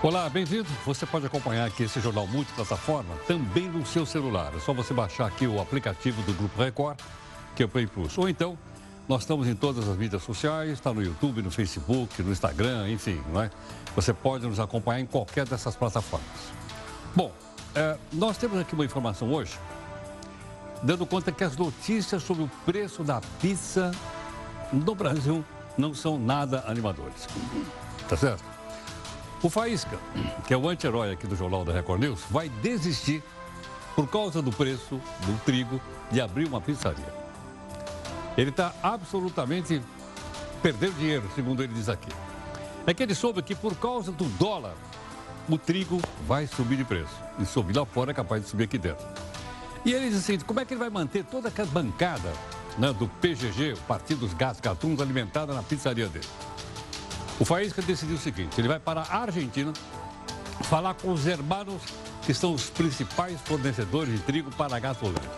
Olá, bem-vindo. Você pode acompanhar aqui esse jornal multiplataforma também no seu celular. É só você baixar aqui o aplicativo do Grupo Record, que é o Play Plus. Ou então, nós estamos em todas as mídias sociais, está no YouTube, no Facebook, no Instagram, enfim, não é? Você pode nos acompanhar em qualquer dessas plataformas. Bom, é, nós temos aqui uma informação hoje, dando conta que as notícias sobre o preço da pizza no Brasil não são nada animadores. Tá certo? O Faísca, que é o anti-herói aqui do Jornal da Record News, vai desistir por causa do preço do trigo de abrir uma pizzaria. Ele está absolutamente perdendo dinheiro, segundo ele diz aqui. É que ele soube que por causa do dólar, o trigo vai subir de preço. E subir lá fora é capaz de subir aqui dentro. E ele diz assim, como é que ele vai manter toda aquela bancada né, do PGG, Partido dos Gatos Gatunos, alimentada na pizzaria dele? O Faísca decidiu o seguinte, ele vai para a Argentina falar com os hermanos que são os principais fornecedores de trigo para a Gasolândia.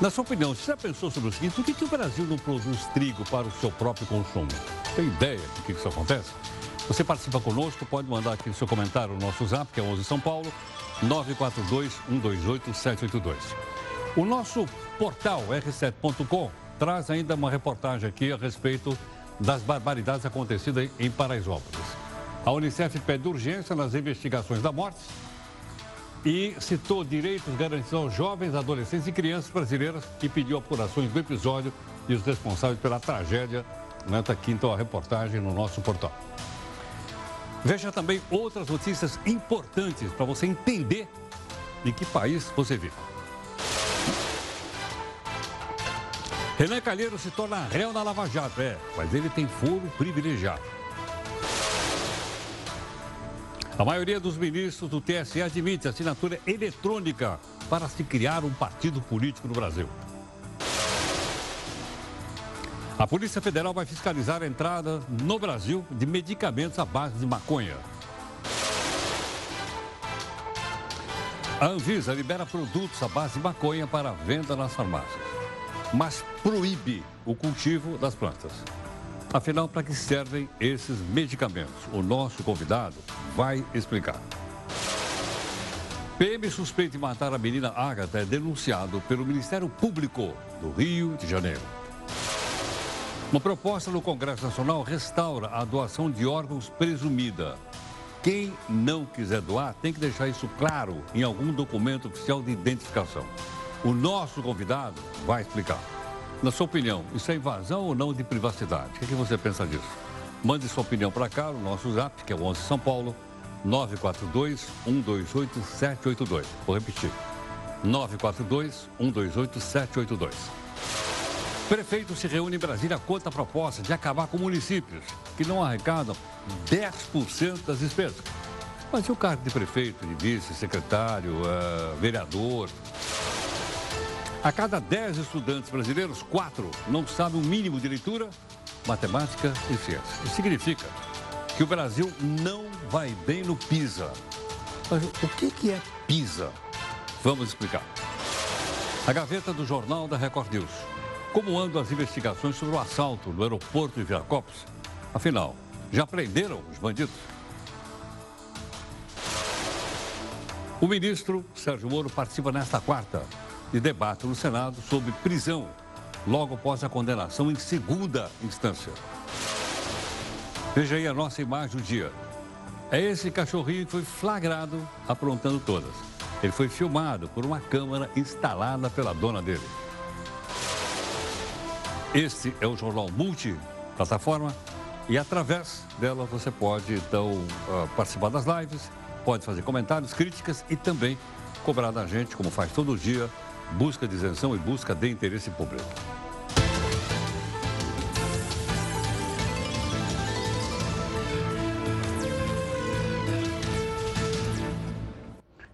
Na sua opinião, você já pensou sobre o seguinte, por que, que o Brasil não produz trigo para o seu próprio consumo? Tem ideia de que isso acontece? Você participa conosco, pode mandar aqui o seu comentário no nosso zap, que é 11 São Paulo, 942-128-782. O nosso portal r7.com traz ainda uma reportagem aqui a respeito das barbaridades acontecidas em Paraisópolis. A Unicef pede urgência nas investigações da morte e citou direitos garantidos aos jovens, adolescentes e crianças brasileiras e pediu apurações do episódio e os responsáveis pela tragédia. Aqui então a reportagem no nosso portal. Veja também outras notícias importantes para você entender em que país você vive. Renan Calheiro se torna réu na Lava Jato, é, mas ele tem foro privilegiado. A maioria dos ministros do TSE admite assinatura eletrônica para se criar um partido político no Brasil. A Polícia Federal vai fiscalizar a entrada no Brasil de medicamentos à base de maconha. A Anvisa libera produtos à base de maconha para venda nas farmácias, mas proíbe o cultivo das plantas. Afinal, para que servem esses medicamentos? O nosso convidado vai explicar. PM suspeito de matar a menina Agatha é denunciado pelo Ministério Público do Rio de Janeiro. Uma proposta no Congresso Nacional restaura a doação de órgãos presumida. Quem não quiser doar tem que deixar isso claro em algum documento oficial de identificação. O nosso convidado vai explicar. Na sua opinião, isso é invasão ou não de privacidade? O que, é você pensa disso? Mande sua opinião para cá no nosso zap, que é o 11 São Paulo, 942-128-782. Vou repetir. 942-128-782. Prefeito se reúne em Brasília contra a proposta de acabar com municípios que não arrecadam 10% das despesas. Mas e o cargo de prefeito, de vice, secretário, uh, vereador? A cada 10 estudantes brasileiros, 4 não sabem o mínimo de leitura, matemática e ciência. Isso significa que o Brasil não vai bem no PISA. Mas o que é PISA? Vamos explicar. A gaveta do Jornal da Record News. Como andam as investigações sobre o assalto no aeroporto de Viracopos? Afinal, já prenderam os bandidos? O ministro Sérgio Moro participa nesta quarta de debate no Senado sobre prisão logo após a condenação em segunda instância. Veja aí a nossa imagem do dia. É esse cachorrinho que foi flagrado aprontando todas. Ele foi filmado por uma câmera instalada pela dona dele. Este é o jornal multiplataforma e através dela você pode então ah, participar das lives, pode fazer comentários, críticas e também cobrar da gente, como faz todo dia, busca de isenção e busca de interesse público.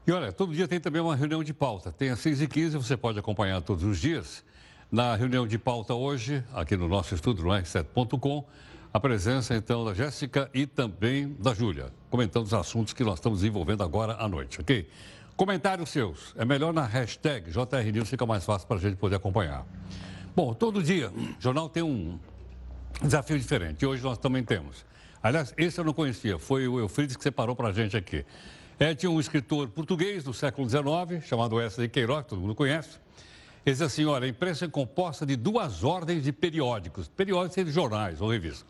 E olha, todo dia tem também uma reunião de pauta. Tem às 6h15, você pode acompanhar todos os dias. Na reunião de pauta hoje, aqui no nosso estúdio, no R7.com, a presença então da Jéssica e também da Júlia, comentando os assuntos que nós estamos desenvolvendo agora à noite, ok? Comentários seus. É melhor na hashtag JRNews, fica mais fácil para a gente poder acompanhar. Bom, todo dia o jornal tem um desafio diferente. E hoje nós também temos. Aliás, esse eu não conhecia, foi o Eufrides que separou para a gente aqui. É de um escritor português do século XIX, chamado Wesley Queiroz, que todo mundo conhece. Ele diz assim, olha, a imprensa é composta de duas ordens de periódicos. Periódicos de jornais ou revistas.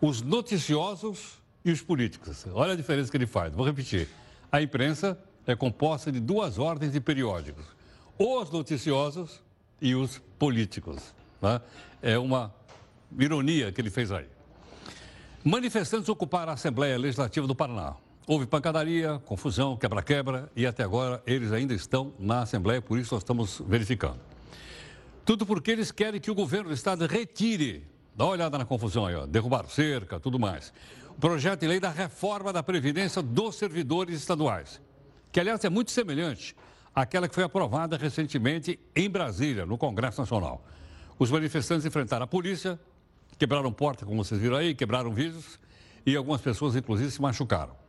Os noticiosos e os políticos. Olha a diferença que ele faz. Vou repetir. A imprensa é composta de duas ordens de periódicos. Os noticiosos e os políticos. Né? É uma ironia que ele fez aí. Manifestantes ocuparam a Assembleia Legislativa do Paraná. Houve pancadaria, confusão, quebra-quebra e até agora eles ainda estão na Assembleia, por isso nós estamos verificando. Tudo porque eles querem que o governo do Estado retire. Dá uma olhada na confusão aí, ó. derrubar cerca, tudo mais. O projeto de lei da reforma da Previdência dos servidores estaduais, que aliás é muito semelhante àquela que foi aprovada recentemente em Brasília, no Congresso Nacional. Os manifestantes enfrentaram a polícia, quebraram porta, como vocês viram aí, quebraram vidros e algumas pessoas, inclusive, se machucaram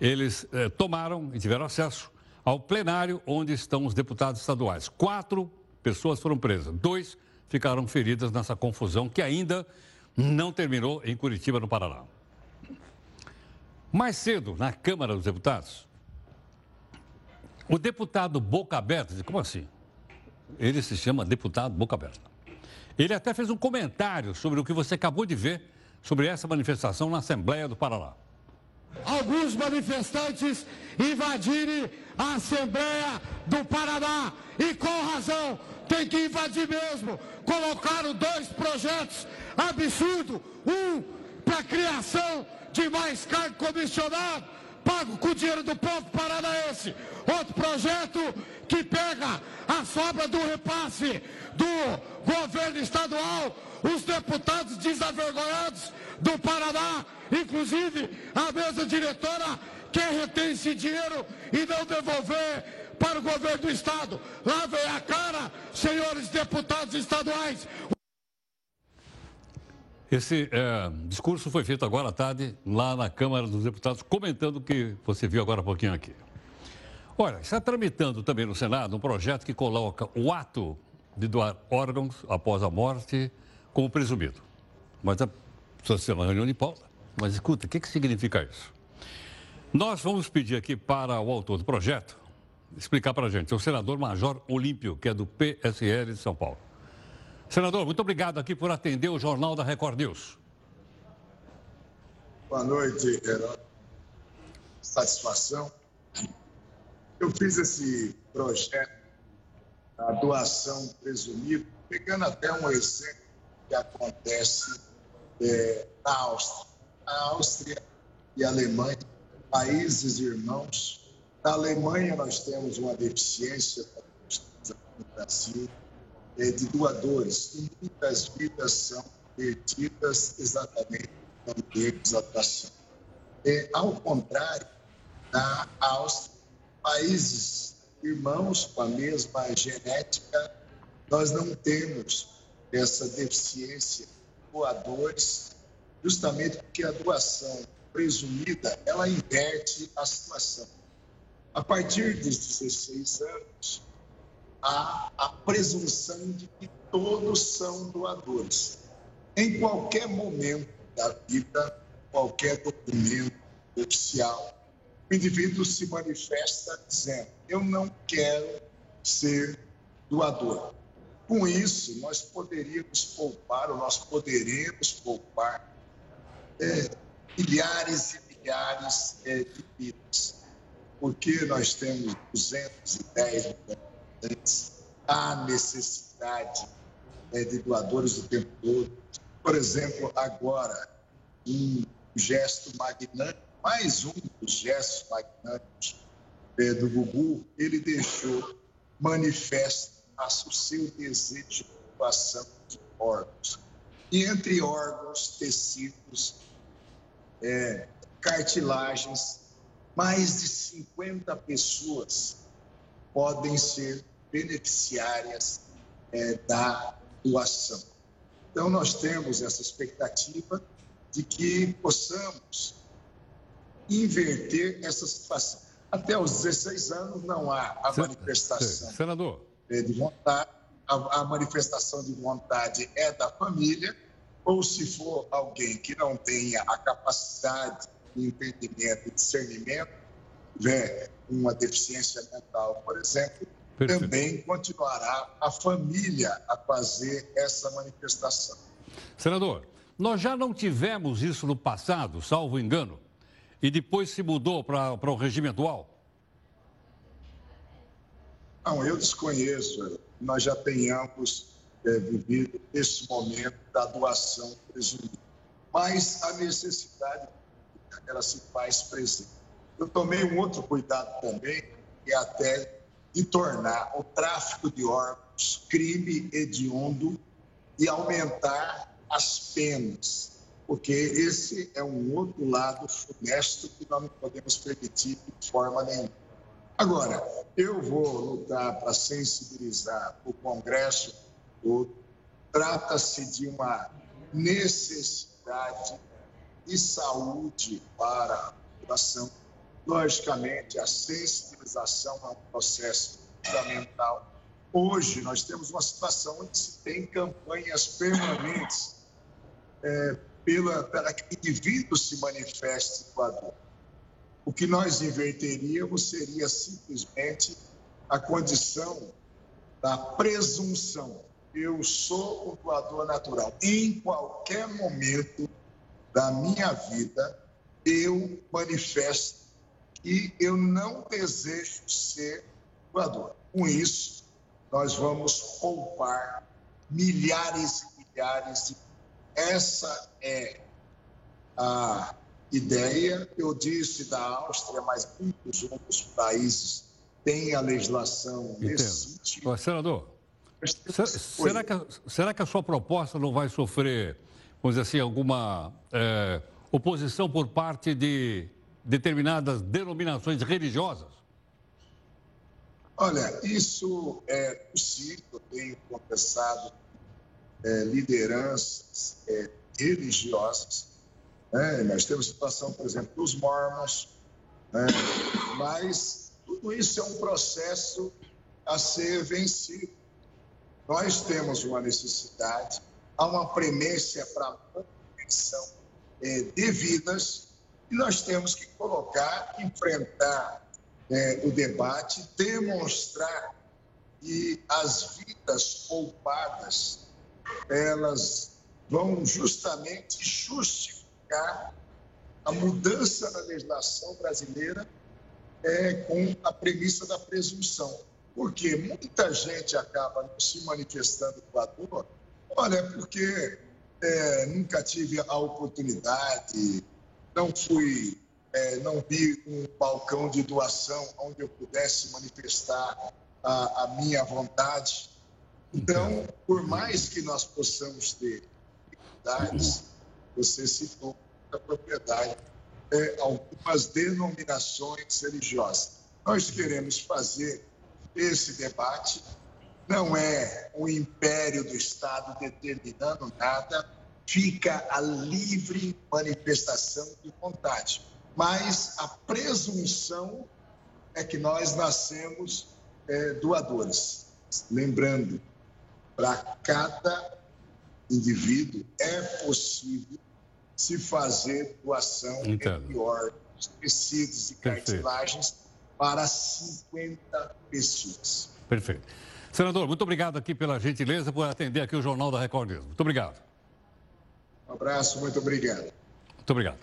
eles eh, tomaram e tiveram acesso ao plenário onde estão os deputados estaduais. Quatro pessoas foram presas, dois ficaram feridas nessa confusão que ainda não terminou em Curitiba, no Paraná. Mais cedo, na Câmara dos Deputados, o deputado Boca Aberta, como assim? Ele se chama deputado Boca Aberta. Ele até fez um comentário sobre o que você acabou de ver sobre essa manifestação na Assembleia do Paraná alguns manifestantes invadirem a Assembleia do Paraná. E com razão, tem que invadir mesmo. Colocaram dois projetos absurdos. Um para criação de mais cargo comissionado, pago com o dinheiro do povo paranaense. Outro projeto que pega a sobra do repasse do governo estadual, os deputados desavergonhados do Paraná, inclusive a mesa diretora quer reter esse dinheiro e não devolver para o governo do Estado. Lá vem a cara, senhores deputados estaduais. Esse é, discurso foi feito agora à tarde, lá na Câmara dos Deputados, comentando o que você viu agora há pouquinho aqui. Olha, está tramitando também no Senado um projeto que coloca o ato de doar órgãos após a morte como presumido. Mas a precisa ser uma reunião de pauta. Mas escuta, o que, que significa isso? Nós vamos pedir aqui para o autor do projeto explicar para a gente, é o senador Major Olímpio, que é do PSL de São Paulo. Senador, muito obrigado aqui por atender o Jornal da Record News. Boa noite, Herói. Satisfação. Eu fiz esse projeto da doação presumida, pegando até um exemplo que acontece é, na Áustria. A Áustria e a Alemanha, países irmãos. Na Alemanha, nós temos uma deficiência no Brasil é, de doadores, e muitas vidas são perdidas exatamente por exaltação. É, ao contrário, na Áustria, países irmãos com a mesma genética, nós não temos essa deficiência doadores, justamente porque a doação presumida, ela inverte a situação. A partir dos 16 anos, há a presunção de que todos são doadores. Em qualquer momento da vida, qualquer documento oficial, o indivíduo se manifesta dizendo: Eu não quero ser doador. Com isso, nós poderíamos poupar, ou nós poderemos poupar é, milhares e milhares é, de vidas, porque nós temos 210 milhões há necessidade é, de doadores o tempo todo. Por exemplo, agora, um gesto magnânimo, mais um dos gestos magnânicos é, do Gugu, ele deixou manifesto o seu desejo de doação de órgãos. E entre órgãos, tecidos, é, cartilagens, mais de 50 pessoas podem ser beneficiárias é, da doação. Então, nós temos essa expectativa de que possamos inverter essa situação. Até os 16 anos não há a manifestação. Senador, é, de vontade, a, a manifestação de vontade é da família ou se for alguém que não tenha a capacidade de entendimento e discernimento, tiver uma deficiência mental, por exemplo, Perfeito. também continuará a família a fazer essa manifestação. Senador, nós já não tivemos isso no passado, salvo engano, e depois se mudou para o regime atual? Não, eu desconheço. Nós já tenhamos é, vivido esse momento da doação presumida. Mas a necessidade, ela se faz presente. Eu tomei um outro cuidado também, que é até de tornar o tráfico de órgãos crime hediondo e aumentar as penas, porque esse é um outro lado funesto que nós não podemos permitir de forma nenhuma. Agora, eu vou lutar para sensibilizar o Congresso. Trata-se de uma necessidade de saúde para a população. Logicamente, a sensibilização é um processo fundamental. Hoje, nós temos uma situação onde se tem campanhas permanentes é, pela, para que o indivíduo se manifeste com a dor. O que nós inverteríamos seria simplesmente a condição da presunção. Eu sou um doador natural. Em qualquer momento da minha vida, eu manifesto que eu não desejo ser doador. Com isso, nós vamos poupar milhares e milhares de. Essa é a ideia, eu disse da Áustria, mas muitos outros países têm a legislação Entendo. nesse sentido. senador, será que, será que a sua proposta não vai sofrer, vamos dizer assim, alguma é, oposição por parte de determinadas denominações religiosas? Olha, isso é possível, eu tenho conversado é, lideranças é, religiosas né? Nós temos situação, por exemplo, dos mormons, né? mas tudo isso é um processo a ser vencido. Nós temos uma necessidade, há uma premência para manutenção é, devidas e nós temos que colocar, enfrentar é, o debate, demonstrar que as vidas poupadas elas vão justamente justificar a mudança na legislação brasileira é, com a premissa da presunção. Porque muita gente acaba se manifestando com a dor, olha, porque é, nunca tive a oportunidade, não fui, é, não vi um balcão de doação onde eu pudesse manifestar a, a minha vontade. Então, por mais que nós possamos ter dificuldades, você citou a propriedade é, algumas denominações religiosas. Nós queremos fazer esse debate, não é o império do Estado determinando nada, fica a livre manifestação de vontade. Mas a presunção é que nós nascemos é, doadores. Lembrando, para cada indivíduo é possível se fazer doação Entendo. de órgãos, tecidos e cartilagens para 50 pessoas. Perfeito. Senador, muito obrigado aqui pela gentileza por atender aqui o Jornal da Record News. Muito obrigado. Um abraço, muito obrigado. Muito obrigado.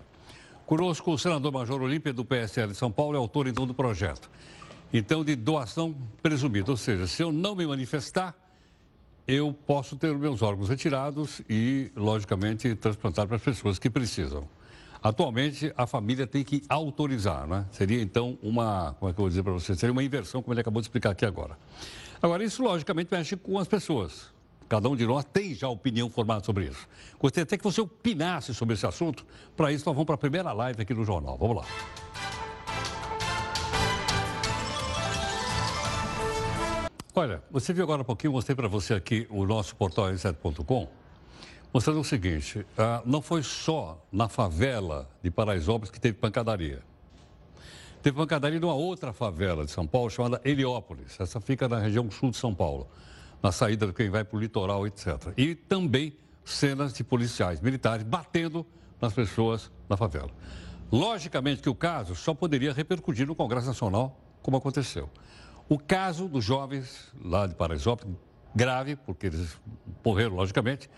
Conosco o senador Major Olímpia, do PSL de São Paulo, é autor então do projeto. Então, de doação presumida, ou seja, se eu não me manifestar, eu posso ter meus órgãos retirados e, logicamente, transplantar para as pessoas que precisam. Atualmente, a família tem que autorizar, né? Seria, então, uma, como é que eu vou dizer para você? Seria uma inversão, como ele acabou de explicar aqui agora. Agora, isso, logicamente, mexe com as pessoas. Cada um de nós tem já opinião formada sobre isso. Gostaria até que você opinasse sobre esse assunto. Para isso, nós vamos para a primeira live aqui no jornal. Vamos lá. Olha, você viu agora um pouquinho, mostrei para você aqui o nosso portal r7.com, mostrando o seguinte, ah, não foi só na favela de Paraisópolis que teve pancadaria. Teve pancadaria numa outra favela de São Paulo, chamada Heliópolis. Essa fica na região sul de São Paulo, na saída de quem vai para o litoral, etc. E também cenas de policiais militares batendo nas pessoas na favela. Logicamente que o caso só poderia repercutir no Congresso Nacional, como aconteceu. O caso dos jovens lá de Paraisópolis, grave, porque eles morreram, logicamente,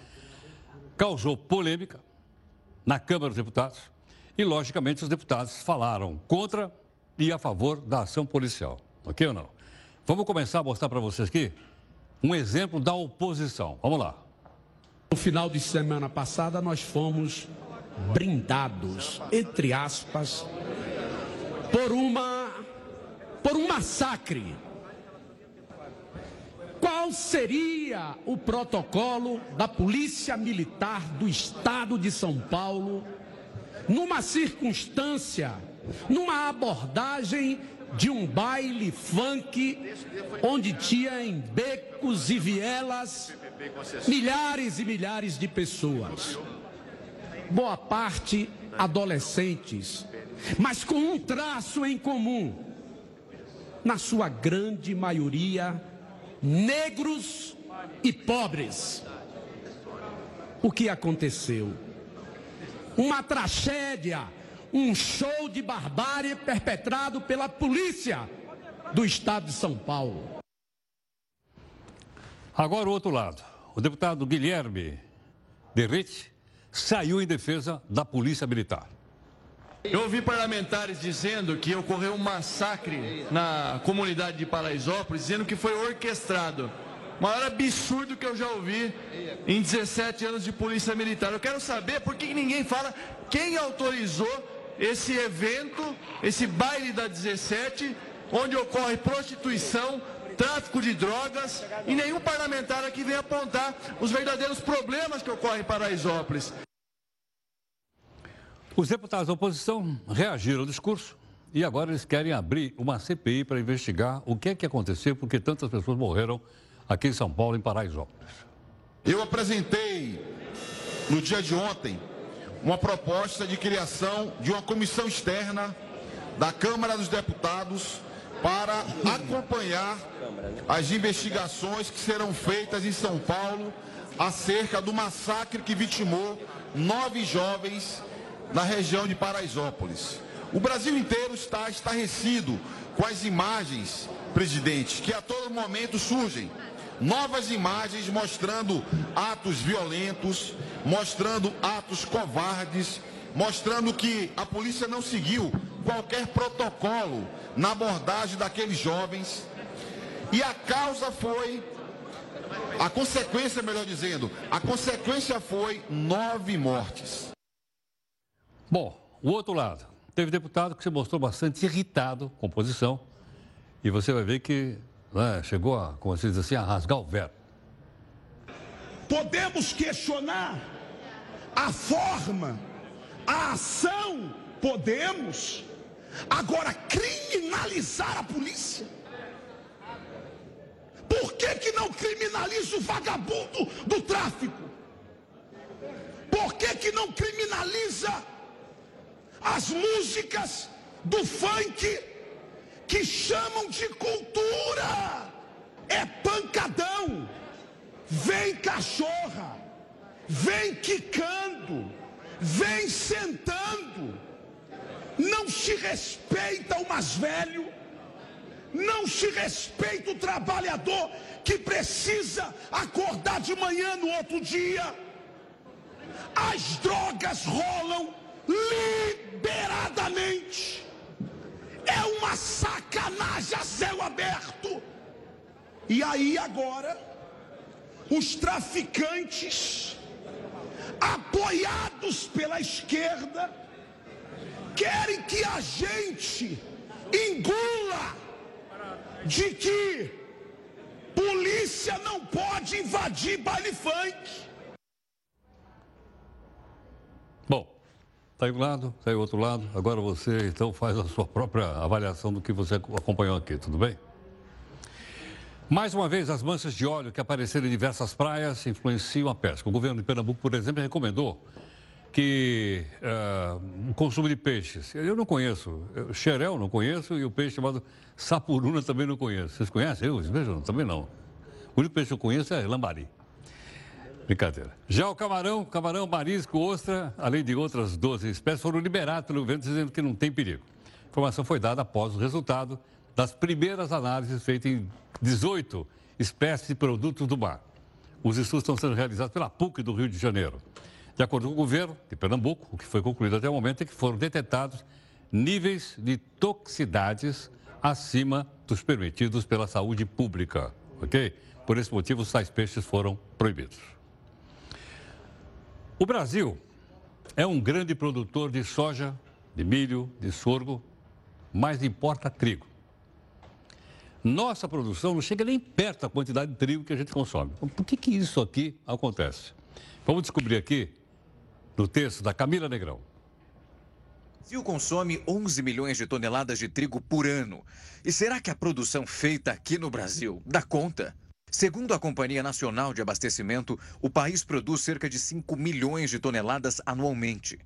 causou polêmica na Câmara dos Deputados e, logicamente, os deputados falaram contra e a favor da ação policial. Ok ou não? Vamos começar a mostrar para vocês aqui um exemplo da oposição. Vamos lá. No final de semana passada, nós fomos brindados, entre aspas, por uma por um massacre. Qual seria o protocolo da Polícia Militar do Estado de São Paulo numa circunstância, numa abordagem de um baile funk onde tinha em becos e vielas milhares e milhares de pessoas. Boa parte adolescentes, mas com um traço em comum. Na sua grande maioria, negros e pobres. O que aconteceu? Uma tragédia um show de barbárie perpetrado pela polícia do estado de São Paulo. Agora o outro lado. O deputado Guilherme Derrite saiu em defesa da polícia militar. Eu ouvi parlamentares dizendo que ocorreu um massacre na comunidade de Paraisópolis, dizendo que foi orquestrado. O maior absurdo que eu já ouvi em 17 anos de polícia militar. Eu quero saber por que ninguém fala quem autorizou esse evento, esse baile da 17, onde ocorre prostituição, tráfico de drogas e nenhum parlamentar aqui vem apontar os verdadeiros problemas que ocorrem em Paraisópolis. Os deputados da oposição reagiram ao discurso e agora eles querem abrir uma CPI para investigar o que é que aconteceu, porque tantas pessoas morreram aqui em São Paulo, em Paraisópolis. Eu apresentei no dia de ontem uma proposta de criação de uma comissão externa da Câmara dos Deputados para acompanhar as investigações que serão feitas em São Paulo acerca do massacre que vitimou nove jovens na região de Paraisópolis. O Brasil inteiro está estarrecido com as imagens, presidente, que a todo momento surgem novas imagens mostrando atos violentos, mostrando atos covardes, mostrando que a polícia não seguiu qualquer protocolo na abordagem daqueles jovens. E a causa foi, a consequência, melhor dizendo, a consequência foi nove mortes. Bom, o outro lado. Teve deputado que se mostrou bastante irritado com a posição. E você vai ver que né, chegou a, como se diz assim, a rasgar o verbo. Podemos questionar a forma, a ação, podemos. Agora, criminalizar a polícia? Por que, que não criminaliza o vagabundo do tráfico? Por que, que não criminaliza as músicas do funk que chamam de cultura. É pancadão. Vem cachorra, vem quicando, vem sentando. Não se respeita o mais velho, não se respeita o trabalhador que precisa acordar de manhã no outro dia. As drogas rolam liberadamente. É uma sacanagem a céu aberto. E aí agora, os traficantes, apoiados pela esquerda, querem que a gente engula de que polícia não pode invadir baile funk. Está aí um lado, está aí outro lado. Agora você, então, faz a sua própria avaliação do que você acompanhou aqui, tudo bem? Mais uma vez, as manchas de óleo que apareceram em diversas praias influenciam a pesca. O governo de Pernambuco, por exemplo, recomendou que uh, o consumo de peixes. Eu não conheço. Xerel não conheço e o peixe chamado sapuruna também não conheço. Vocês conhecem? Eu? Vejam, também não. O único peixe que eu conheço é lambari. Brincadeira. Já o camarão, camarão, marisco, ostra, além de outras 12 espécies, foram liberados pelo governo dizendo que não tem perigo. A informação foi dada após o resultado das primeiras análises feitas em 18 espécies de produtos do mar. Os estudos estão sendo realizados pela PUC do Rio de Janeiro. De acordo com o governo de Pernambuco, o que foi concluído até o momento é que foram detectados níveis de toxicidades acima dos permitidos pela saúde pública, ok? Por esse motivo, os tais peixes foram proibidos. O Brasil é um grande produtor de soja, de milho, de sorgo, mas importa trigo. Nossa produção não chega nem perto da quantidade de trigo que a gente consome. Então, por que, que isso aqui acontece? Vamos descobrir aqui no texto da Camila Negrão. O Brasil consome 11 milhões de toneladas de trigo por ano. E será que a produção feita aqui no Brasil dá conta? Segundo a Companhia Nacional de Abastecimento, o país produz cerca de 5 milhões de toneladas anualmente.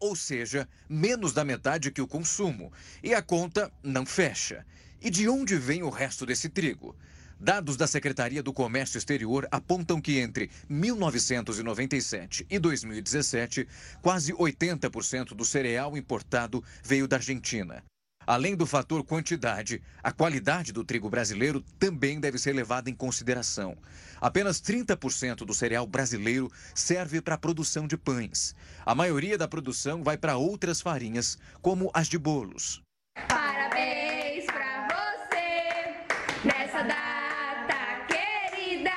Ou seja, menos da metade que o consumo. E a conta não fecha. E de onde vem o resto desse trigo? Dados da Secretaria do Comércio Exterior apontam que entre 1997 e 2017, quase 80% do cereal importado veio da Argentina. Além do fator quantidade, a qualidade do trigo brasileiro também deve ser levada em consideração. Apenas 30% do cereal brasileiro serve para a produção de pães. A maioria da produção vai para outras farinhas, como as de bolos. Parabéns para você nessa data querida.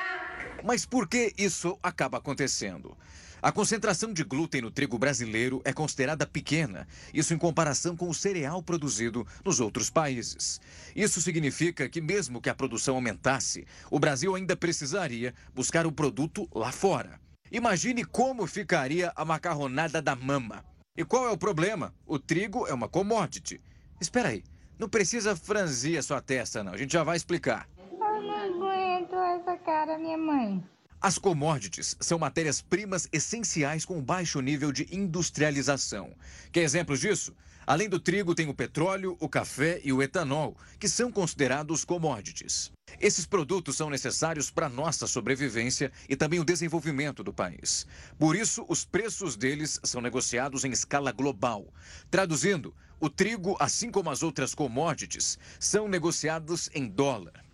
Mas por que isso acaba acontecendo? A concentração de glúten no trigo brasileiro é considerada pequena, isso em comparação com o cereal produzido nos outros países. Isso significa que, mesmo que a produção aumentasse, o Brasil ainda precisaria buscar o produto lá fora. Imagine como ficaria a macarronada da mama. E qual é o problema? O trigo é uma commodity. Espera aí, não precisa franzir a sua testa, não. A gente já vai explicar. Eu não aguento essa cara, minha mãe. As commodities são matérias-primas essenciais com baixo nível de industrialização. Quer exemplos disso? Além do trigo, tem o petróleo, o café e o etanol, que são considerados commodities. Esses produtos são necessários para nossa sobrevivência e também o desenvolvimento do país. Por isso, os preços deles são negociados em escala global. Traduzindo, o trigo, assim como as outras commodities, são negociados em dólar.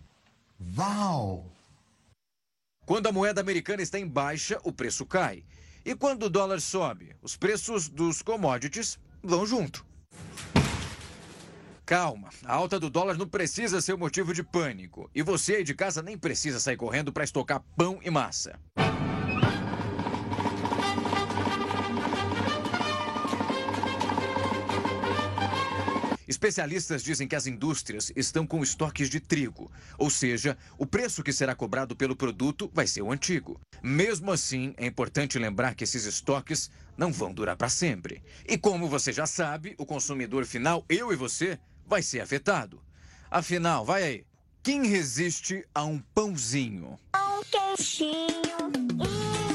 Uau! Quando a moeda americana está em baixa, o preço cai. E quando o dólar sobe, os preços dos commodities vão junto. Calma, a alta do dólar não precisa ser motivo de pânico. E você aí de casa nem precisa sair correndo para estocar pão e massa. Especialistas dizem que as indústrias estão com estoques de trigo, ou seja, o preço que será cobrado pelo produto vai ser o antigo. Mesmo assim, é importante lembrar que esses estoques não vão durar para sempre. E como você já sabe, o consumidor final, eu e você, vai ser afetado. Afinal, vai aí. Quem resiste a um pãozinho? Um queixinho, hum,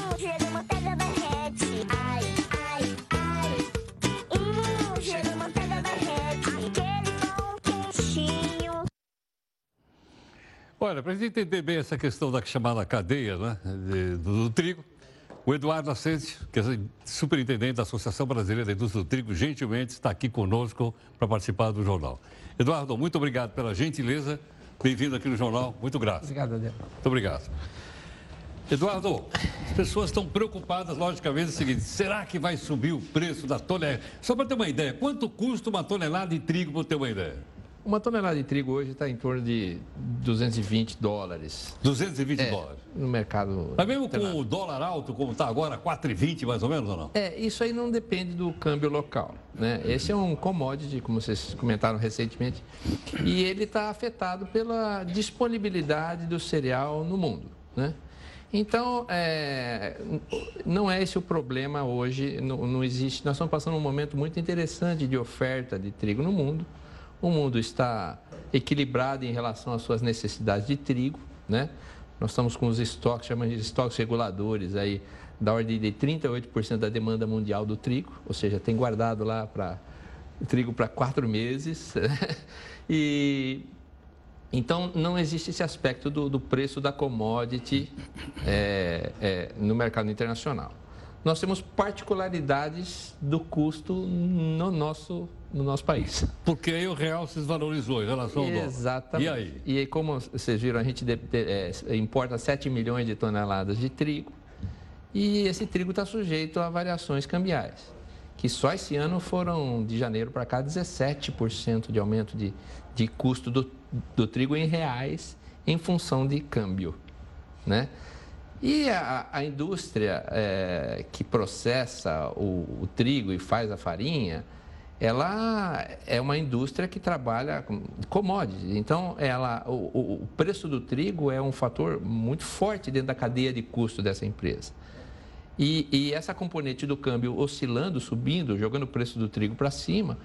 Olha, para a gente entender bem essa questão da chamada cadeia né, de- do, do trigo, o Eduardo Ascente, que é superintendente da Associação Brasileira da Indústria do Trigo, gentilmente está aqui conosco para participar do jornal. Eduardo, muito obrigado pela gentileza. Bem-vindo aqui no jornal. Muito grato. Obrigado, Adel. Muito obrigado. Eduardo, as pessoas estão preocupadas, logicamente, é o seguinte: será que vai subir o preço da tonelada? Só para ter uma ideia, quanto custa uma tonelada de trigo, para ter uma ideia? Uma tonelada de trigo hoje está em torno de 220 dólares 220 É, dólares. no mercado. Mas mesmo com o dólar alto, como está agora, 4,20 mais ou menos, ou não? É, isso aí não depende do câmbio local. Né? Esse é um commodity, como vocês comentaram recentemente, e ele está afetado pela disponibilidade do cereal no mundo. Né? Então, é, não é esse o problema hoje, não, não existe. Nós estamos passando um momento muito interessante de oferta de trigo no mundo. O mundo está equilibrado em relação às suas necessidades de trigo, né? Nós estamos com os estoques, chamamos de estoques reguladores aí, da ordem de 38% da demanda mundial do trigo, ou seja, tem guardado lá para trigo para quatro meses. e Então, não existe esse aspecto do, do preço da commodity é, é, no mercado internacional. Nós temos particularidades do custo no nosso, no nosso país. Porque aí o real se desvalorizou em relação ao dólar. Exatamente. E aí? E aí, como vocês viram, a gente de- de- é, importa 7 milhões de toneladas de trigo e esse trigo está sujeito a variações cambiais, que só esse ano foram, de janeiro para cá, 17% de aumento de, de custo do, do trigo em reais em função de câmbio, né? E a, a indústria é, que processa o, o trigo e faz a farinha, ela é uma indústria que trabalha com commodities. Então, ela, o, o- preço do trigo é um fator muito forte dentro da cadeia de custo dessa empresa. E, e essa componente do câmbio oscilando, subindo, jogando o preço do trigo para cima,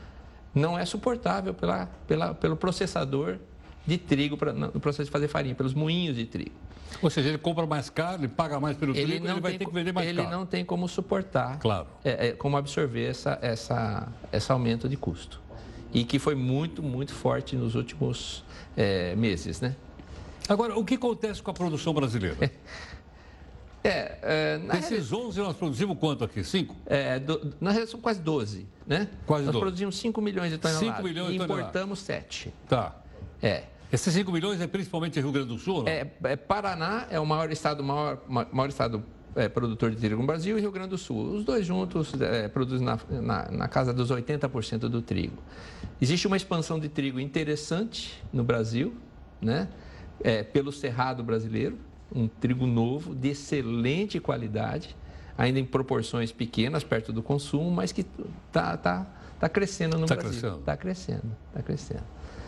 não é suportável pela, pela, pelo processador de trigo, pra, no processo de fazer farinha, pelos moinhos de trigo. Ou seja, ele compra mais caro, ele paga mais pelo trigo, ele vai ter que vender mais ele caro. não tem como suportar, Claro. é, é, como absorver essa, essa, esse aumento de custo. E que foi muito, muito forte nos últimos é, meses, né? Agora, o que acontece com a produção brasileira? É, é, na Desses 11, nós produzimos quanto aqui? 5? É, do- na realidade são quase 12, né? Quase Nós 12. produzimos 5 milhões de toneladas 5 milhões de e toneladas. importamos 7. Tá. É. Esses 5 milhões é principalmente Rio Grande do Sul? É, é, Paraná é o maior estado, maior, ma- maior estado é, produtor de trigo no Brasil e Rio Grande do Sul. Os dois juntos é, produzem na, na, na casa dos 80% do trigo. Existe uma expansão de trigo interessante no Brasil, né? É, pelo Cerrado brasileiro, um trigo novo, de excelente qualidade, ainda em proporções pequenas, perto do consumo, mas que está tá, tá crescendo no Tá Brasil. crescendo. Está crescendo, está crescendo.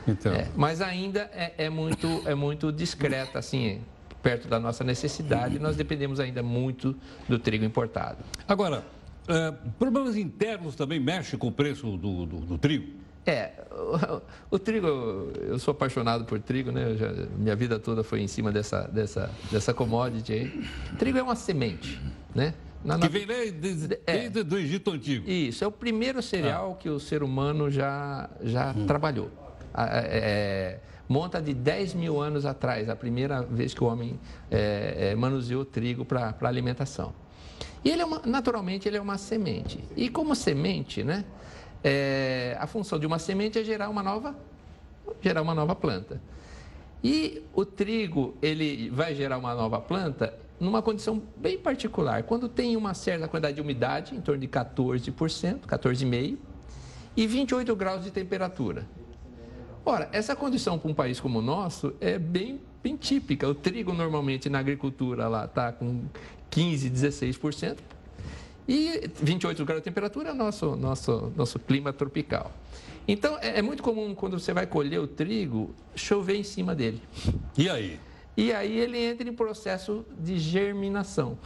Então, É, mas ainda é, é muito, é muito discreta, assim, perto da nossa necessidade. Nós dependemos ainda muito do trigo importado. Agora, é, problemas internos também mexem com o preço do, do- do trigo? É, o, o trigo, eu sou apaixonado por trigo, né? Já- minha vida toda foi em cima dessa, dessa, dessa commodity aí. Trigo é uma semente, né? Na- Que na- vem lá desde, É. desde o Egito Antigo. Isso, é o primeiro cereal que o ser humano já, já trabalhou. É- é, monta de 10 mil anos atrás, a primeira vez que o homem é, é, manuseou trigo para alimentação. E ele é uma, naturalmente ele é uma semente. E como semente, né, é, a função de uma semente é gerar uma nova, gerar uma nova planta. E o trigo, ele vai gerar uma nova planta numa condição bem particular. Quando tem uma certa quantidade de umidade, em torno de 14%, 14,5%, e 28 graus de temperatura. Ora, essa condição para um país como o nosso é bem, bem típica. O trigo, normalmente, na agricultura, lá está com 15%, 16%. E 28 graus de temperatura é o nosso, nosso, nosso clima tropical. Então, é, é muito comum, quando você vai colher o trigo, chover em cima dele. E aí? E aí ele entra em processo de germinação,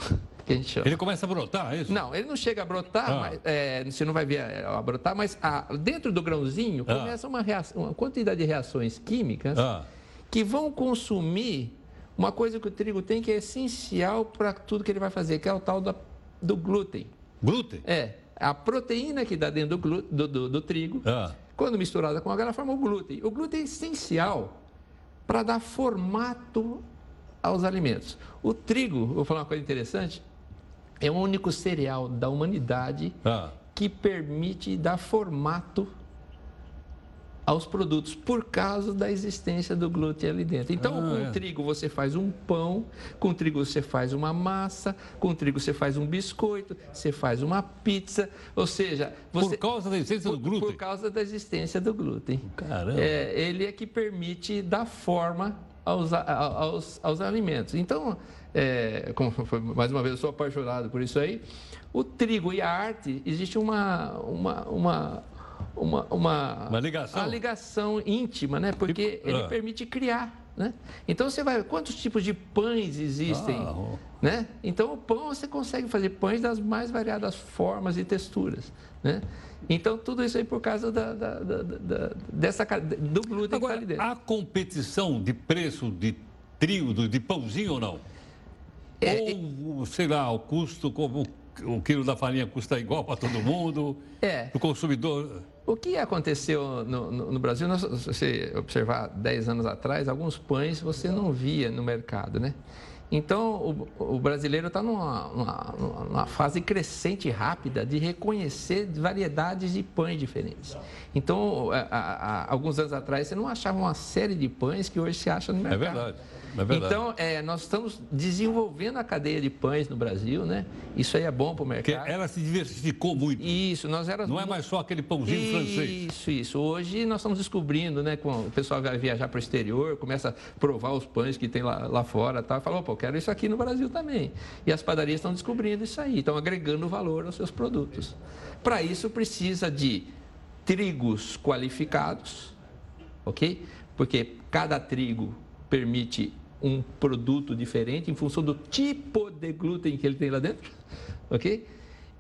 que a gente chama. Ele começa a brotar, é isso? Não, ele não chega a brotar, Ah. mas, é, você não vai ver a, a brotar, mas a- dentro do grãozinho Ah. começa uma, reação- uma quantidade de reações químicas Ah. que vão consumir uma coisa que o trigo tem que é essencial para tudo que ele vai fazer, que é o tal da- do glúten. Glúten? É, a proteína que dá dentro do, do- do- do trigo, Ah. quando misturada com água, ela forma o glúten. O glúten é essencial para dar formato aos alimentos. O trigo, vou falar uma coisa interessante, é o único cereal da humanidade Ah. que permite dar formato aos produtos por causa da existência do glúten ali dentro. Então, Ah, com é. trigo você faz um pão, com trigo você faz uma massa, com trigo você faz um biscoito, você faz uma pizza, ou seja, você Por causa da existência do por, glúten? por causa da existência do glúten. Caramba. É, ele é que permite dar forma aos, aos, aos alimentos. Então, é, como foi- mais uma vez, eu sou apaixonado por isso aí. O trigo e a arte, existe uma, uma, uma, uma, uma, Uma ligação. uma ligação íntima, né? Porque E- ele ah. permite criar. Né? Então você vai, quantos tipos de pães existem? Ah. Né? Então, o pão você consegue fazer pães das mais variadas formas e texturas. Né? Então, tudo isso aí por causa da, da- da- da- dessa, do glúten Agora, que está ali dentro. há competição de preço de trigo, de pãozinho ou não? É, ou, sei lá, o custo, como o quilo da farinha custa igual para todo mundo. É. O consumidor. O que aconteceu no, no- no Brasil, nós- se você observar 10 anos atrás, alguns pães você não via no mercado, né? Então, o, o brasileiro está numa, numa- numa fase crescente rápida de reconhecer variedades de pães diferentes. Então, a- a- a- alguns anos atrás, você não achava uma série de pães que hoje se acha no É mercado. verdade. É. Então, é, nós estamos desenvolvendo a cadeia de pães no Brasil, né? Isso aí é bom para o Porque mercado. ela se diversificou muito. Isso, nós éramos Não é mais só aquele pãozinho francês. isso, isso. Hoje nós estamos descobrindo, né? Com o pessoal vai viajar para o exterior, começa a provar os pães que tem lá, lá fora tal, e fala, opa, eu quero isso aqui no Brasil também. E as padarias estão descobrindo isso aí, estão agregando valor aos seus produtos. Para isso precisa de trigos qualificados, ok? Porque cada trigo permite um produto diferente em função do tipo de glúten que ele tem lá dentro, ok?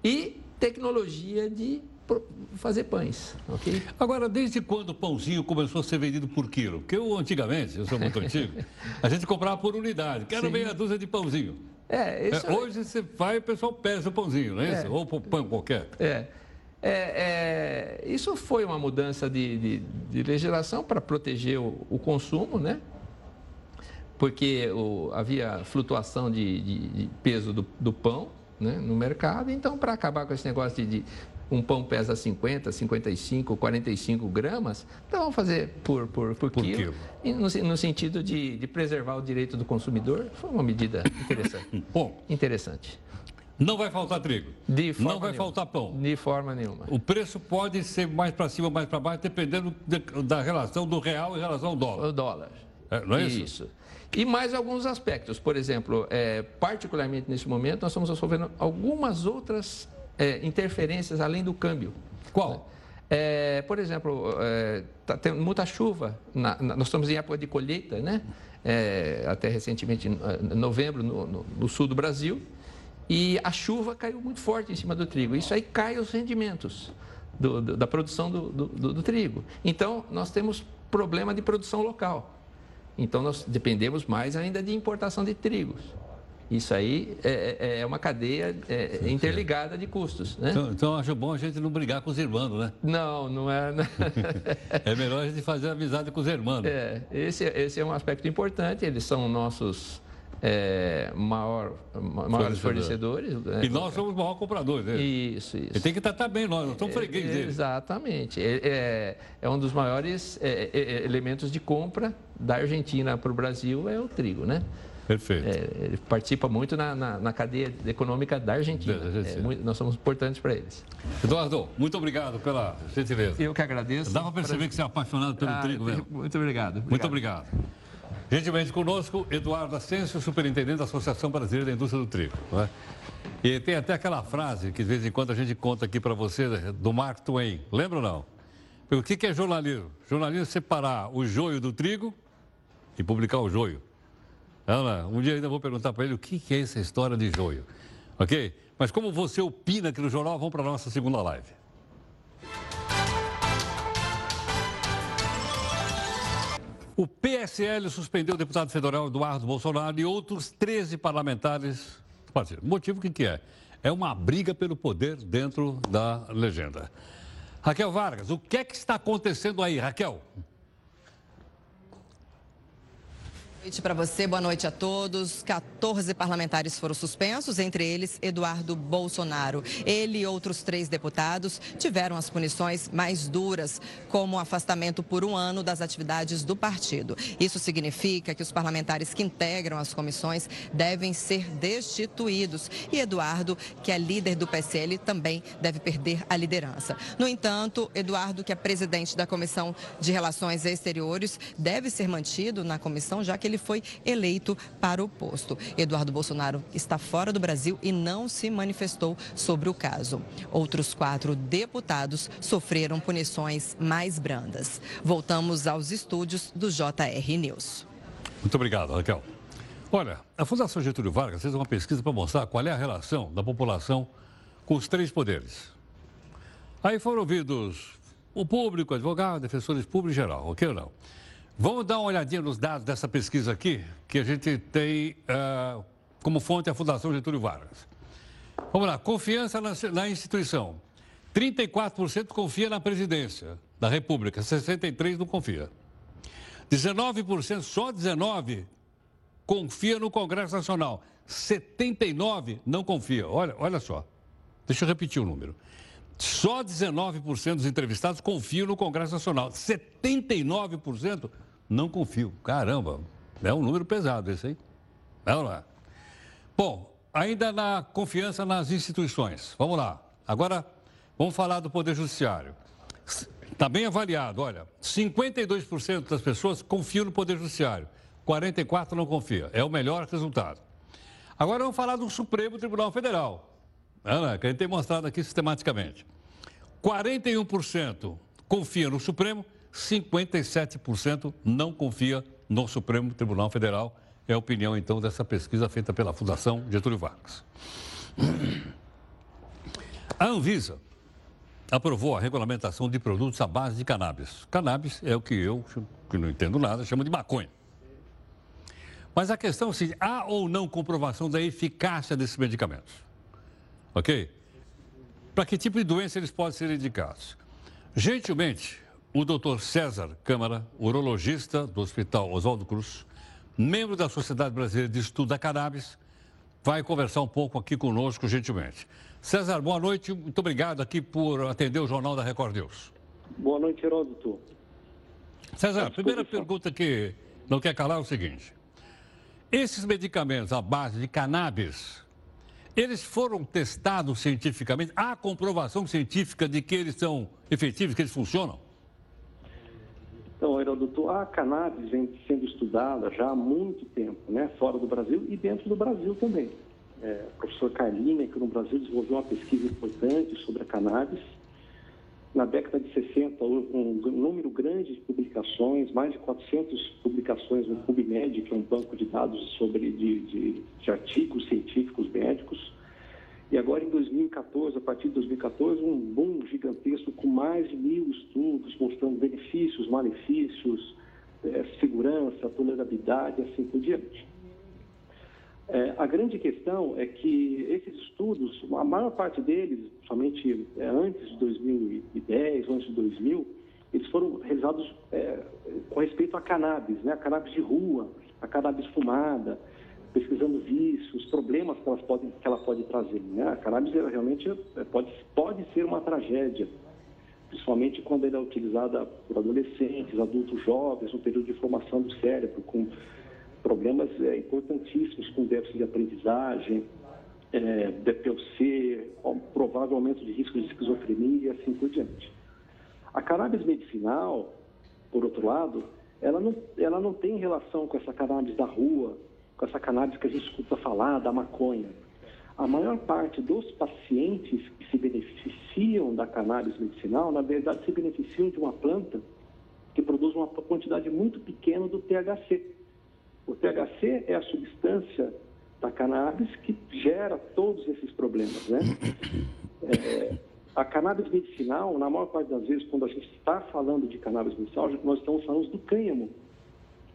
E tecnologia de fazer pães, ok? Agora, desde quando o pãozinho começou a ser vendido por quilo? Porque eu, antigamente, eu sou muito antigo, a gente comprava por unidade. Quero Sim. meia dúzia de pãozinho. É, isso É, hoje você vai e o pessoal pesa o pãozinho, não é, É. isso? Ou o pão qualquer. É. É, é, isso foi uma mudança de, de- de legislação para proteger o, o consumo, né? Porque o- havia flutuação de, de- de peso do, do pão né, no mercado. Então, para acabar com esse negócio de, de um pão pesa 50, 55, 45 gramas, então vamos fazer por, por, por, Por quilo. quilo. No, no sentido de, de preservar o direito do consumidor, foi uma medida interessante. Bom, interessante. não vai faltar trigo. De forma Não vai nenhuma. faltar pão. De forma nenhuma. O preço pode ser mais para cima, mais para baixo, dependendo de- da relação do real em relação ao dólar. O dólar. É, não é isso? E mais alguns aspectos. Por exemplo, é, particularmente nesse momento, nós estamos sofrendo algumas outras é, interferências além do câmbio. Qual? É, por exemplo, está tendo muita chuva. na- na- nós estamos em época de colheita, né? É, até recentemente, em eh, novembro, no, no- no sul do Brasil. E a chuva caiu muito forte em cima do trigo. Isso aí cai os rendimentos do- do- da produção do- do trigo. Então, nós temos problema de produção local. Então, nós dependemos mais ainda de importação de trigos. Isso aí é, é- é uma cadeia é, interligada de custos, né? Então, então acho bom a gente não brigar com os irmãos, né? Não, não é. É melhor a gente fazer amizade com os irmãos. É, esse, esse é um aspecto importante. Eles são nossos é, maior, ma- maiores fornecedores. né? E nós somos os maiores compradores deles. Isso, isso. E tem que tratar bem nós, nós somos fregueses deles. Exatamente. É, é, é um dos maiores é, é, é, elementos de compra da Argentina para o Brasil, é o trigo, né? Perfeito. É, ele participa muito na, na, na cadeia econômica da Argentina. Da Argentina. É, muito- nós somos importantes para eles. Eduardo, muito obrigado pela gentileza. Eu que agradeço. Dá para perceber que você é apaixonado pelo Ah, trigo mesmo. Muito obrigado. Muito obrigado. Gentilmente conosco, Eduardo Ascenso, superintendente da Associação Brasileira da Indústria do Trigo. não é? E tem até aquela frase que de vez em quando a gente conta aqui para você, do Mark Twain. Lembra ou não? O que é jornalismo? Jornalismo é separar o joio do trigo e publicar o joio. Não, não. Um dia ainda vou perguntar para ele o que é essa história de joio. Ok? Mas como você opina aqui no jornal, vamos para a nossa segunda live. O PSL suspendeu o deputado federal Eduardo Bolsonaro e outros 13 parlamentares do partido. Motivo que que é? É uma briga pelo poder dentro da legenda. Raquel Vargas, o que é que está acontecendo aí, Raquel? Boa noite para você, boa noite a todos. 14 parlamentares foram suspensos, entre eles Eduardo Bolsonaro. Ele e outros três deputados tiveram as punições mais duras, como afastamento por um ano das atividades do partido. Isso significa que os parlamentares que integram as comissões devem ser destituídos. E Eduardo, que é líder do PSL, também deve perder a liderança. No entanto, Eduardo, que é presidente da Comissão de Relações Exteriores, deve ser mantido na comissão, já ele foi eleito para o posto. Eduardo Bolsonaro está fora do Brasil e não se manifestou sobre o caso. Outros quatro deputados sofreram punições mais brandas. Voltamos aos estúdios do JR News. Muito obrigado, Raquel. Olha, a Fundação Getúlio Vargas fez uma pesquisa para mostrar qual é a relação da população com os três poderes. Aí foram ouvidos o público, advogado, defensores públicos em geral, ok ou não? Vamos dar uma olhadinha nos dados dessa pesquisa aqui, que a gente tem ah, como fonte a Fundação Getúlio Vargas. Vamos lá, confiança na, na instituição. 34% confia na presidência da República, 63% não confia. 19%, só 19% confia no Congresso Nacional, 79% não confia. Olha, olha só, deixa eu repetir o número. Só 19% dos entrevistados confiam no Congresso Nacional, 79% não confiam. Caramba, é um número pesado esse, hein? Vamos lá. Bom, ainda na confiança nas instituições. Vamos lá. Agora, vamos falar do Poder Judiciário. Está bem avaliado, olha, 52% das pessoas confiam no Poder Judiciário, 44% não confiam. É o melhor resultado. Agora vamos falar do Supremo Tribunal Federal, né, que a gente tem mostrado aqui sistematicamente. 41% confia no Supremo, 57% não confia no Supremo Tribunal Federal. É a opinião, então, dessa pesquisa feita pela Fundação Getúlio Vargas. A Anvisa aprovou a regulamentação de produtos à base de cannabis. Cannabis é o que eu, que não entendo nada, chamo de maconha. Mas a questão é se há ou não comprovação da eficácia desses medicamentos. Ok? Para que tipo de doença eles podem ser indicados? Gentilmente, o doutor César Câmara, urologista do Hospital Oswaldo Cruz, membro da Sociedade Brasileira de Estudo da Cannabis, vai conversar um pouco aqui conosco, gentilmente. César, boa noite. Muito obrigado aqui por atender o Jornal da Record News. Boa noite, Heródoto. César, a primeira pergunta que não quer calar é o seguinte. Esses medicamentos à base de cannabis, eles foram testados cientificamente? Há comprovação científica de que eles são efetivos, que eles funcionam? Então, Heródoto, a cannabis vem sendo estudada já há muito tempo, né? Fora do Brasil e dentro do Brasil também é, professor Carlina, que no Brasil desenvolveu uma pesquisa importante sobre a cannabis. Na década de 60, um número grande de publicações, mais de 400 publicações no PubMed, que é um banco de dados sobre de, de, de artigos científicos médicos. E agora, em 2014, a partir de 2014, um boom gigantesco com mais de mil estudos mostrando benefícios, malefícios, é, segurança, tolerabilidade, assim por diante. É, a grande questão é que esses estudos, a maior parte deles, somente é, antes de 2010, antes de 2000, eles foram realizados com respeito a cannabis, né? a cannabis de rua, a cannabis fumada, pesquisando vícios, problemas que, elas podem, que ela pode trazer. Né? A cannabis realmente é, pode, pode ser uma tragédia, principalmente quando ela é utilizada por adolescentes, adultos jovens, no período de formação do cérebro, com problemas é, importantíssimos com déficit de aprendizagem, é, DPOC, provável aumento de risco de esquizofrenia e assim por diante. A cannabis medicinal, por outro lado, ela não, ela não tem relação com essa cannabis da rua, com essa cannabis que a gente escuta falar, da maconha. A maior parte dos pacientes que se beneficiam da cannabis medicinal, na verdade, se beneficiam de uma planta que produz uma quantidade muito pequena do THC, o THC é a substância da cannabis que gera todos esses problemas, né? É, a cannabis medicinal, na maior parte das vezes, quando a gente está falando de cannabis medicinal, nós estamos falando do cânhamo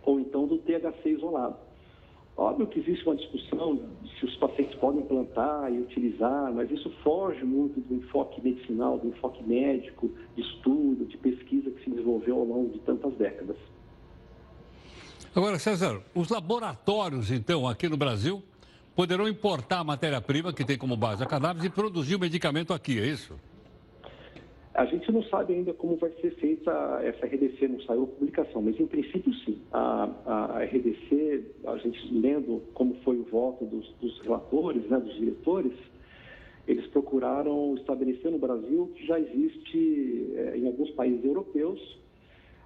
ou então do THC isolado. Óbvio que existe uma discussão se os pacientes podem plantar e utilizar, mas isso foge muito do enfoque medicinal, do enfoque médico, de estudo, de pesquisa que se desenvolveu ao longo de tantas décadas. Agora, César, os laboratórios, então, aqui no Brasil, poderão importar a matéria-prima que tem como base a cannabis e produzir o medicamento aqui, é isso? A gente não sabe ainda como vai ser feita essa RDC, não saiu a publicação, mas em princípio sim. A, a RDC, a gente lendo como foi o voto dos, dos relatores, né, dos diretores, eles procuraram estabelecer no Brasil que já existe é, em alguns países europeus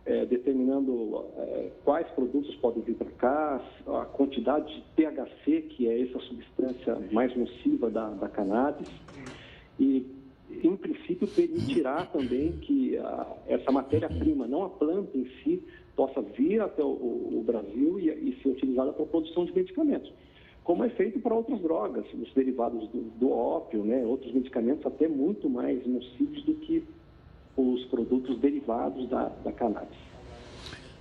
é, determinando é, quais produtos podem vir para cá, a quantidade de THC, que é essa substância mais nociva da, da cannabis, e, em princípio, permitirá também que a, essa matéria-prima, não a planta em si, possa vir até o, o Brasil e, e, ser utilizada para a produção de medicamentos. Como é feito para outras drogas, os derivados do, do ópio, né, outros medicamentos até muito mais nocivos do que os produtos derivados da, da cannabis.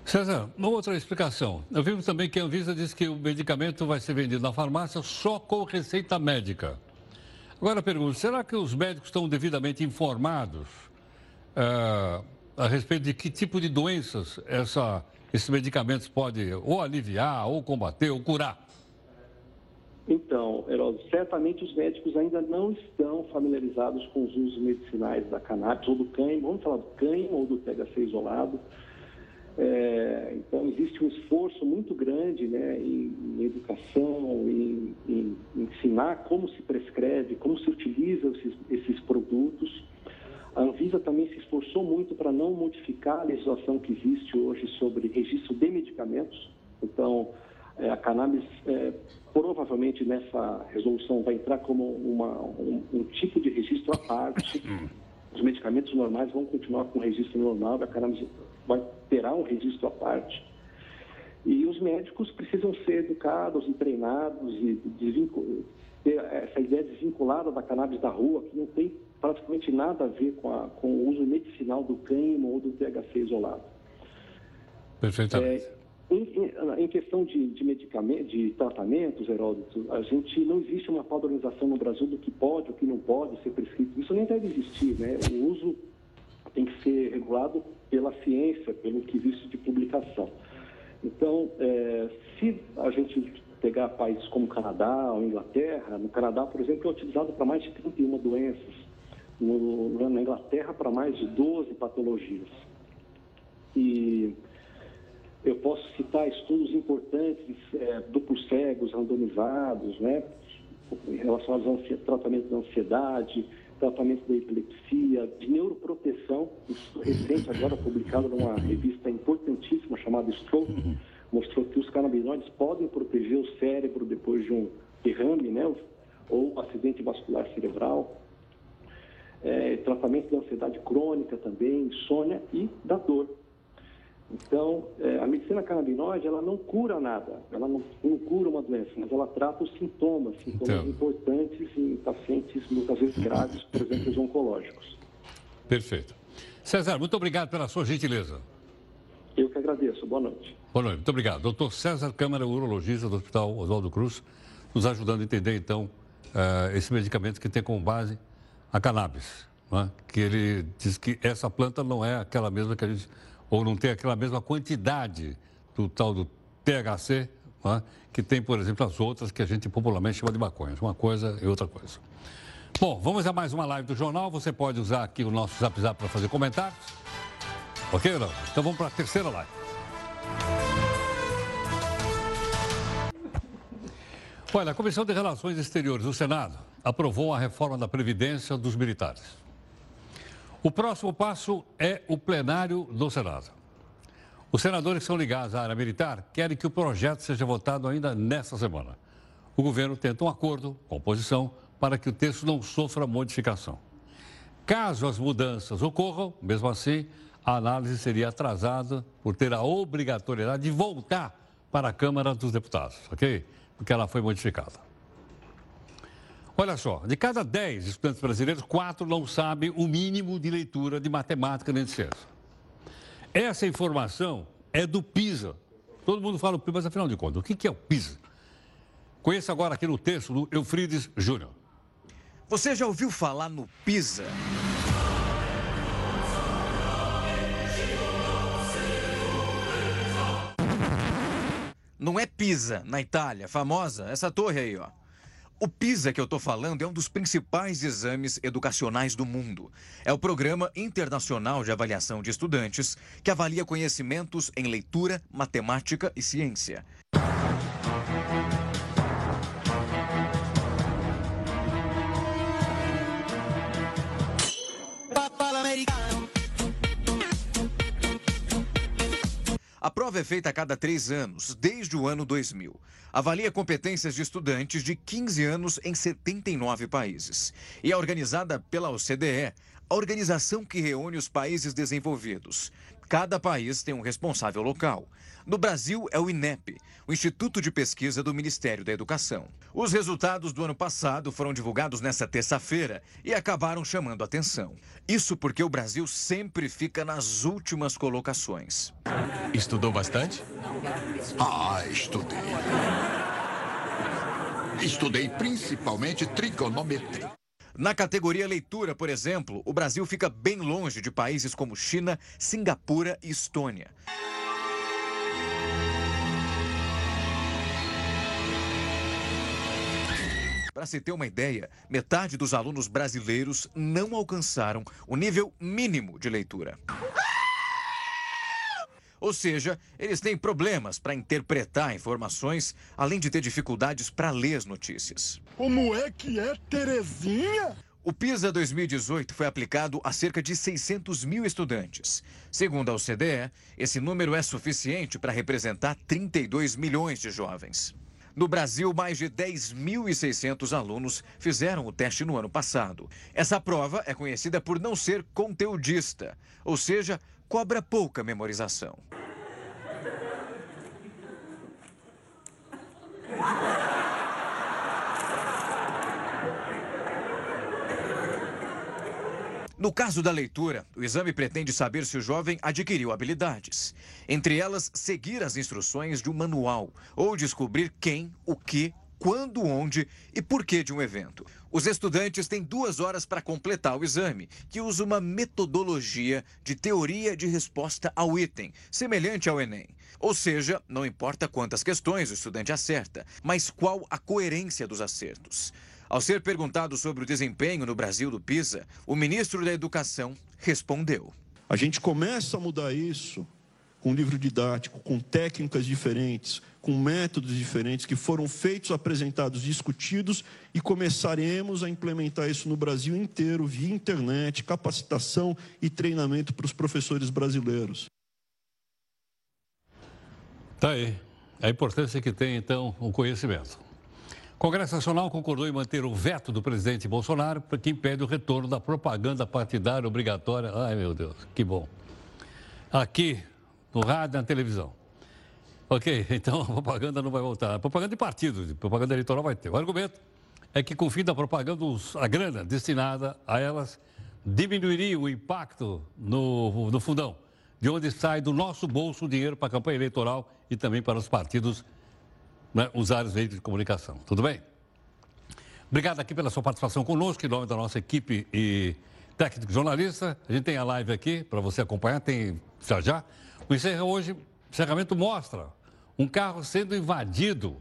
César, uma outra explicação. Eu vi também que a Anvisa diz que o medicamento vai ser vendido na farmácia só com receita médica. Agora pergunto, será que os médicos estão devidamente informados ah, a respeito de que tipo de doenças essa, esses medicamentos podem ou aliviar, ou combater, ou curar? Então, Heródoto, certamente os médicos ainda não estão familiarizados com os usos medicinais da cannabis ou do cânhamo, vamos falar do cânhamo ou do THC isolado. É, então, existe um esforço muito grande né, em, em educação, em, em, ensinar como se prescreve, como se utiliza esses, esses produtos. A Anvisa também se esforçou muito para não modificar a legislação que existe hoje sobre registro de medicamentos. Então, é, a cannabis é, provavelmente nessa resolução vai entrar como uma, um, um, tipo de registro à parte. Os medicamentos normais vão continuar com o registro normal, a cannabis vai terá um registro à parte. E os médicos precisam ser educados e treinados e ter essa ideia desvinculada da cannabis da rua, que não tem praticamente nada a ver com, a, com o uso medicinal do cânhamo ou do THC isolado. Perfeitamente. É, em, em, em, questão de, de medicamentos, de tratamentos, Heródoto, a gente não existe uma padronização no Brasil do que pode, o que não pode ser prescrito. Isso nem deve existir, né? O uso tem que ser regulado pela ciência, pelo que existe de publicação. Então, é, se a gente pegar países como Canadá ou Inglaterra, no Canadá, por exemplo, é utilizado para mais de 31 doenças, no, na Inglaterra para mais de 12 patologias. E eu posso citar estudos importantes, é, duplos cegos, randomizados, né, relacionados ao tratamento da ansiedade, tratamento da epilepsia, de neuroproteção, isso recente agora publicado numa revista importantíssima chamada Stroke, mostrou que os canabinoides podem proteger o cérebro depois de um derrame, né, ou acidente vascular cerebral. É, tratamento da ansiedade crônica também, insônia e da dor. Então, é, a medicina canabinoide, ela não cura nada, ela não, não, cura uma doença, mas ela trata os sintomas, sintomas então. importantes em pacientes muitas vezes graves, por exemplo, os oncológicos. Perfeito. César, muito obrigado pela sua gentileza. Eu que agradeço. Boa noite. Boa noite, muito obrigado. Doutor César Câmara, urologista do Hospital Oswaldo Cruz, nos ajudando a entender, então, uh, esse medicamento que tem como base a cannabis. É? Que ele diz que essa planta não é aquela mesma que a gente ou não tem aquela mesma quantidade do tal do THC, é? que tem, por exemplo, as outras que a gente popularmente chama de maconhas. Uma coisa e outra coisa. Bom, vamos a mais uma live do jornal. Você pode usar aqui o nosso Zap Zap para fazer comentários. Ok, não? Então vamos para a terceira live. Olha, a Comissão de Relações Exteriores do Senado aprovou a reforma da Previdência dos militares. O próximo passo é o plenário do Senado. Os senadores que são ligados à área militar querem que o projeto seja votado ainda nesta semana. O governo tenta um acordo com a oposição para que o texto não sofra modificação. Caso as mudanças ocorram, mesmo assim, a análise seria atrasada por ter a obrigatoriedade de voltar para a Câmara dos Deputados, ok? Porque ela foi modificada. Olha só, de cada 10 estudantes brasileiros, 4 não sabem o mínimo de leitura de matemática nem de ciência. Essa informação é do PISA. Todo mundo fala o PISA, mas afinal de contas, o que é o PISA? Conheça agora aqui no texto do Eufrides Júnior. Você já ouviu falar no PISA? Não é Pisa, na Itália, famosa, essa torre aí, ó. O PISA que eu estou falando é um dos principais exames educacionais do mundo. É o Programa Internacional de Avaliação de Estudantes que avalia conhecimentos em leitura, matemática e ciência. A prova é feita a cada três anos, desde o ano 2000. Avalia competências de estudantes de 15 anos em 79 países. E é organizada pela OCDE, a organização que reúne os países desenvolvidos. Cada país tem um responsável local. No Brasil é o INEP, o Instituto de Pesquisa do Ministério da Educação. Os resultados do ano passado foram divulgados nesta terça-feira e acabaram chamando atenção. Isso porque o Brasil sempre fica nas últimas colocações. Estudou bastante? Ah, estudei. Estudei principalmente trigonometria. Na categoria leitura, por exemplo, o Brasil fica bem longe de países como China, Singapura e Estônia. Para se ter uma ideia, metade dos alunos brasileiros não alcançaram o nível mínimo de leitura. Ou seja, eles têm problemas para interpretar informações, além de ter dificuldades para ler as notícias. Como é que é, Terezinha? O PISA 2018 foi aplicado a cerca de 600 mil estudantes. Segundo a OCDE, esse número é suficiente para representar 32 milhões de jovens. No Brasil, mais de 10.600 alunos fizeram o teste no ano passado. Essa prova é conhecida por não ser conteudista, ou seja, cobra pouca memorização. No caso da leitura, o exame pretende saber se o jovem adquiriu habilidades. Entre elas, seguir as instruções de um manual ou descobrir quem, o que, quando, onde e por que de um evento. Os estudantes têm duas horas para completar o exame, que usa uma metodologia de teoria de resposta ao item, semelhante ao Enem. Ou seja, não importa quantas questões o estudante acerta, mas qual a coerência dos acertos. Ao ser perguntado sobre o desempenho no Brasil do PISA, o ministro da Educação respondeu: A gente começa a mudar isso com livro didático, com técnicas diferentes, com métodos diferentes que foram feitos, apresentados, discutidos e começaremos a implementar isso no Brasil inteiro via internet, capacitação e treinamento para os professores brasileiros. Tá aí. A importância que tem, então, o conhecimento. O Congresso Nacional concordou em manter o veto do presidente Bolsonaro que impede o retorno da propaganda partidária obrigatória. Ai, meu Deus, que bom. Aqui, no rádio e na televisão. Ok, então a propaganda não vai voltar. A propaganda de partido, propaganda eleitoral vai ter. O argumento é que com o fim da propaganda, a grana destinada a elas diminuiria o impacto no, no fundão, de onde sai do nosso bolso o dinheiro para a campanha eleitoral e também para os partidos né, os veículos de comunicação. Tudo bem? Obrigado aqui pela sua participação conosco, em nome da nossa equipe e técnico jornalista. A gente tem a live aqui para você acompanhar, tem já já. O hoje, encerramento mostra um carro sendo invadido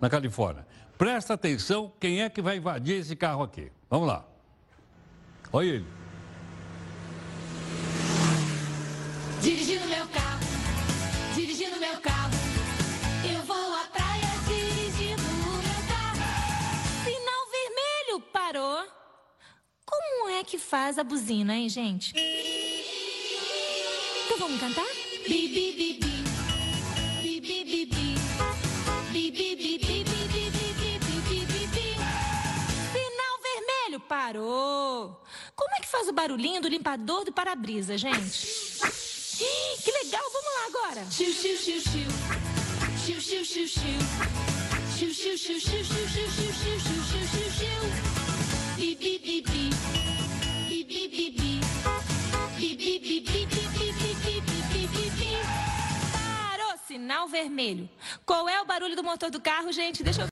na Califórnia. Presta atenção quem é que vai invadir esse carro aqui. Vamos lá. Olha ele. Dirigindo meu carro, dirigindo meu carro, eu vou à praia dirigindo meu carro. Sinal vermelho parou. Como é que faz a buzina, hein, gente? Então vamos cantar? Bi, bi, bi. Bi, parou. Como é que faz o barulhinho do limpador do para-brisa, gente? Ih, Que legal, vamos lá agora. Xiu. Xiu, xiu, xiu, xiu. Xiu, xiu, xiu, xiu, xiu, xiu, xiu, xiu, xiu, xiu, xiu, xiu. Bi, bi, bi, bi. Bi, bi, bi, bi. Bi, bi, bi, bi, bi, bi, bi, bi, bi, bi, bi, bi. Parou, sinal vermelho. Qual é o barulho do motor do carro, gente? Deixa eu